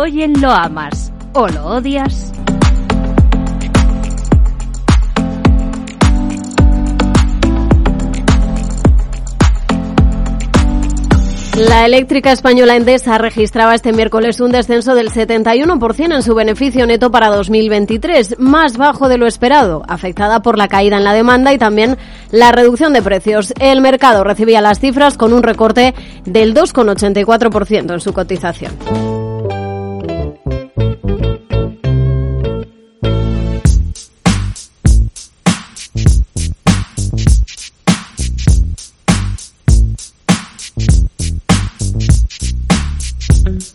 oyen lo amas o lo odias. La eléctrica española Endesa registraba este miércoles un descenso del 71% en su beneficio neto para 2023, más bajo de lo esperado, afectada por la caída en la demanda y también la reducción de precios. El mercado recibía las cifras con un recorte del 2,84% en su cotización.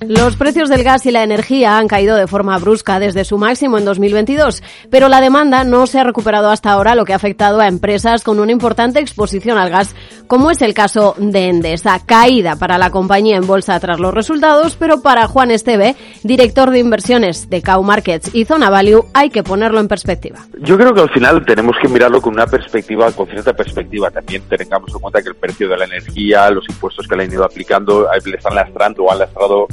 Los precios del gas y la energía han caído de forma brusca desde su máximo en 2022, pero la demanda no se ha recuperado hasta ahora, lo que ha afectado a empresas con una importante exposición al gas, como es el caso de Endesa. Caída para la compañía en bolsa tras los resultados, pero para Juan Esteve, director de inversiones de Cow Markets y Zona Value, hay que ponerlo en perspectiva. Yo creo que al final tenemos que mirarlo con una perspectiva, con cierta perspectiva. También tengamos en cuenta que el precio de la energía, los impuestos que le han ido aplicando, le están lastrando o han lastrado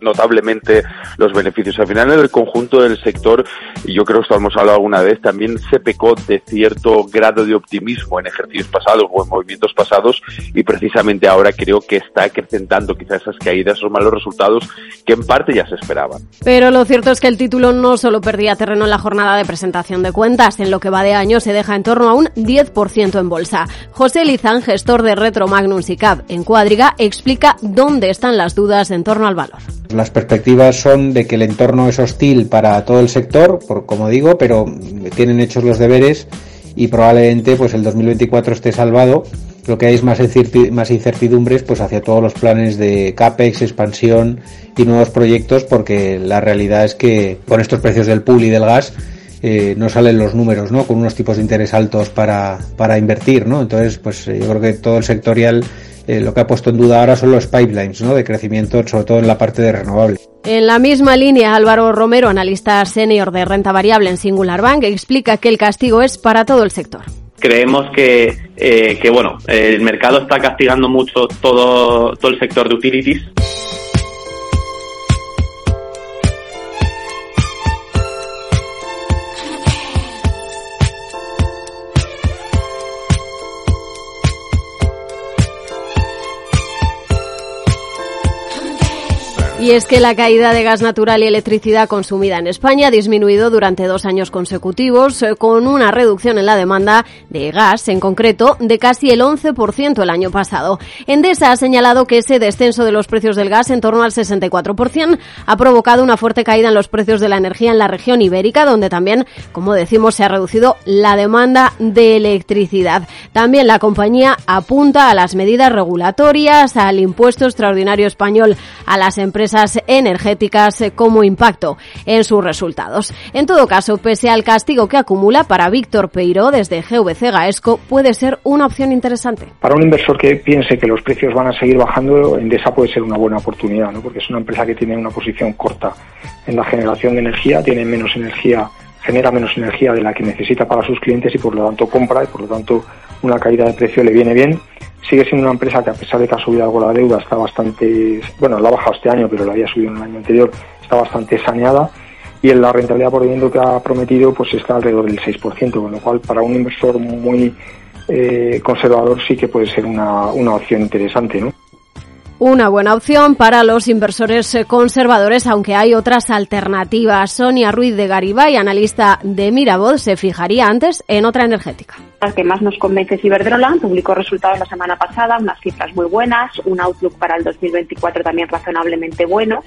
notablemente los beneficios. Al final, en el conjunto del sector, y yo creo que esto hemos hablado alguna vez, también se pecó de cierto grado de optimismo en ejercicios pasados o en movimientos pasados y precisamente ahora creo que está acrecentando quizás esas caídas, esos malos resultados que en parte ya se esperaban. Pero lo cierto es que el título no solo perdía terreno en la jornada de presentación de cuentas, en lo que va de año se deja en torno a un 10% en bolsa. José Lizán, gestor de Retro Magnum SICAP en Cuadriga, explica dónde están las dudas en torno al valor. Las perspectivas son de que el entorno es hostil para todo el sector, por, como digo, pero tienen hechos los deberes y probablemente pues el 2024 esté salvado. Lo que hay es más, incertidumbres pues hacia todos los planes de CAPEX, expansión y nuevos proyectos porque la realidad es que con estos precios del pool y del gas eh, no salen los números, ¿no? Con unos tipos de interés altos para, para invertir, ¿no? Entonces, pues yo creo que todo el sectorial eh, lo que ha puesto en duda ahora son los pipelines ¿no? de crecimiento, sobre todo en la parte de renovable. En la misma línea, Álvaro Romero, analista senior de renta variable en Singular Bank, explica que el castigo es para todo el sector creemos que, eh, que bueno el mercado está castigando mucho todo todo el sector de utilities Y es que la caída de gas natural y electricidad consumida en España ha disminuido durante dos años consecutivos, eh, con una reducción en la demanda de gas, en concreto, de casi el 11% el año pasado. Endesa ha señalado que ese descenso de los precios del gas en torno al 64% ha provocado una fuerte caída en los precios de la energía en la región ibérica, donde también, como decimos, se ha reducido la demanda de electricidad. También la compañía apunta a las medidas regulatorias, al impuesto extraordinario español a las empresas energéticas como impacto en sus resultados. En todo caso, pese al castigo que acumula para Víctor Peiro desde GVC Gaesco, puede ser una opción interesante. Para un inversor que piense que los precios van a seguir bajando, Endesa puede ser una buena oportunidad, ¿no? porque es una empresa que tiene una posición corta en la generación de energía, tiene menos energía genera menos energía de la que necesita para sus clientes y por lo tanto compra y por lo tanto una caída de precio le viene bien sigue siendo una empresa que a pesar de que ha subido algo la deuda está bastante, bueno, la ha bajado este año, pero la había subido en el año anterior, está bastante saneada y en la rentabilidad por dividendo que ha prometido pues está alrededor del 6%, con lo cual para un inversor muy eh, conservador sí que puede ser una, una opción interesante, ¿no? Una buena opción para los inversores conservadores, aunque hay otras alternativas. Sonia Ruiz de Garibay, analista de Mirabod, se fijaría antes en otra energética. La que más nos convence es Iberdrola, publicó resultados la semana pasada, unas cifras muy buenas, un outlook para el 2024 también razonablemente bueno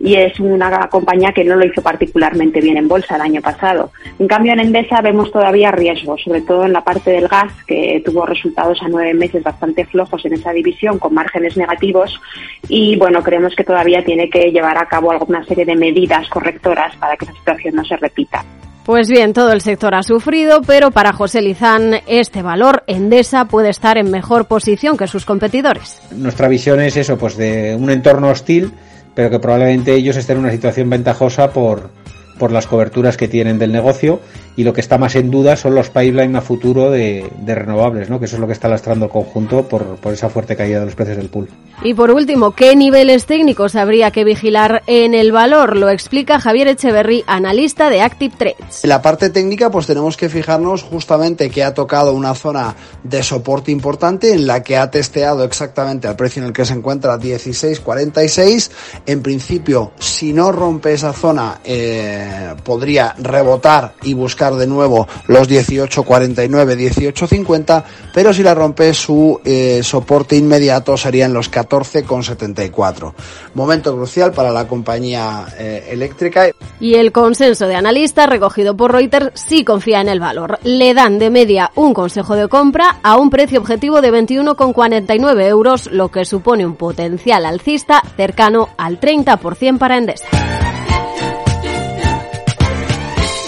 y es una compañía que no lo hizo particularmente bien en bolsa el año pasado. En cambio, en Endesa vemos todavía riesgos, sobre todo en la parte del gas, que tuvo resultados a nueve meses bastante flojos en esa división, con márgenes negativos, y bueno, creemos que todavía tiene que llevar a cabo alguna serie de medidas correctoras para que esa situación no se repita. Pues bien, todo el sector ha sufrido, pero para José Lizán este valor Endesa puede estar en mejor posición que sus competidores. Nuestra visión es eso, pues de un entorno hostil pero que probablemente ellos estén en una situación ventajosa por, por las coberturas que tienen del negocio y lo que está más en duda son los pipeline a futuro de, renovables, ¿no? que eso es lo que está lastrando el conjunto por, por esa fuerte caída de los precios del pool. Y por último, ¿qué niveles técnicos habría que vigilar en el valor? Lo explica Javier Echeverry, analista de Active Trades. En la parte técnica, pues tenemos que fijarnos justamente que ha tocado una zona de soporte importante en la que ha testeado exactamente al precio en el que se encuentra 16.46. En principio, si no rompe esa zona, eh, podría rebotar y buscar de nuevo los 18.49, 18.50, pero si la rompe su eh, soporte inmediato serían los 14,74. Momento crucial para la compañía eh, eléctrica. Y el consenso de analistas recogido por Reuters sí confía en el valor. Le dan de media un consejo de compra a un precio objetivo de 21,49 euros, lo que supone un potencial alcista cercano al 30% para Endesa.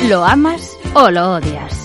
¿Lo amas o lo odias?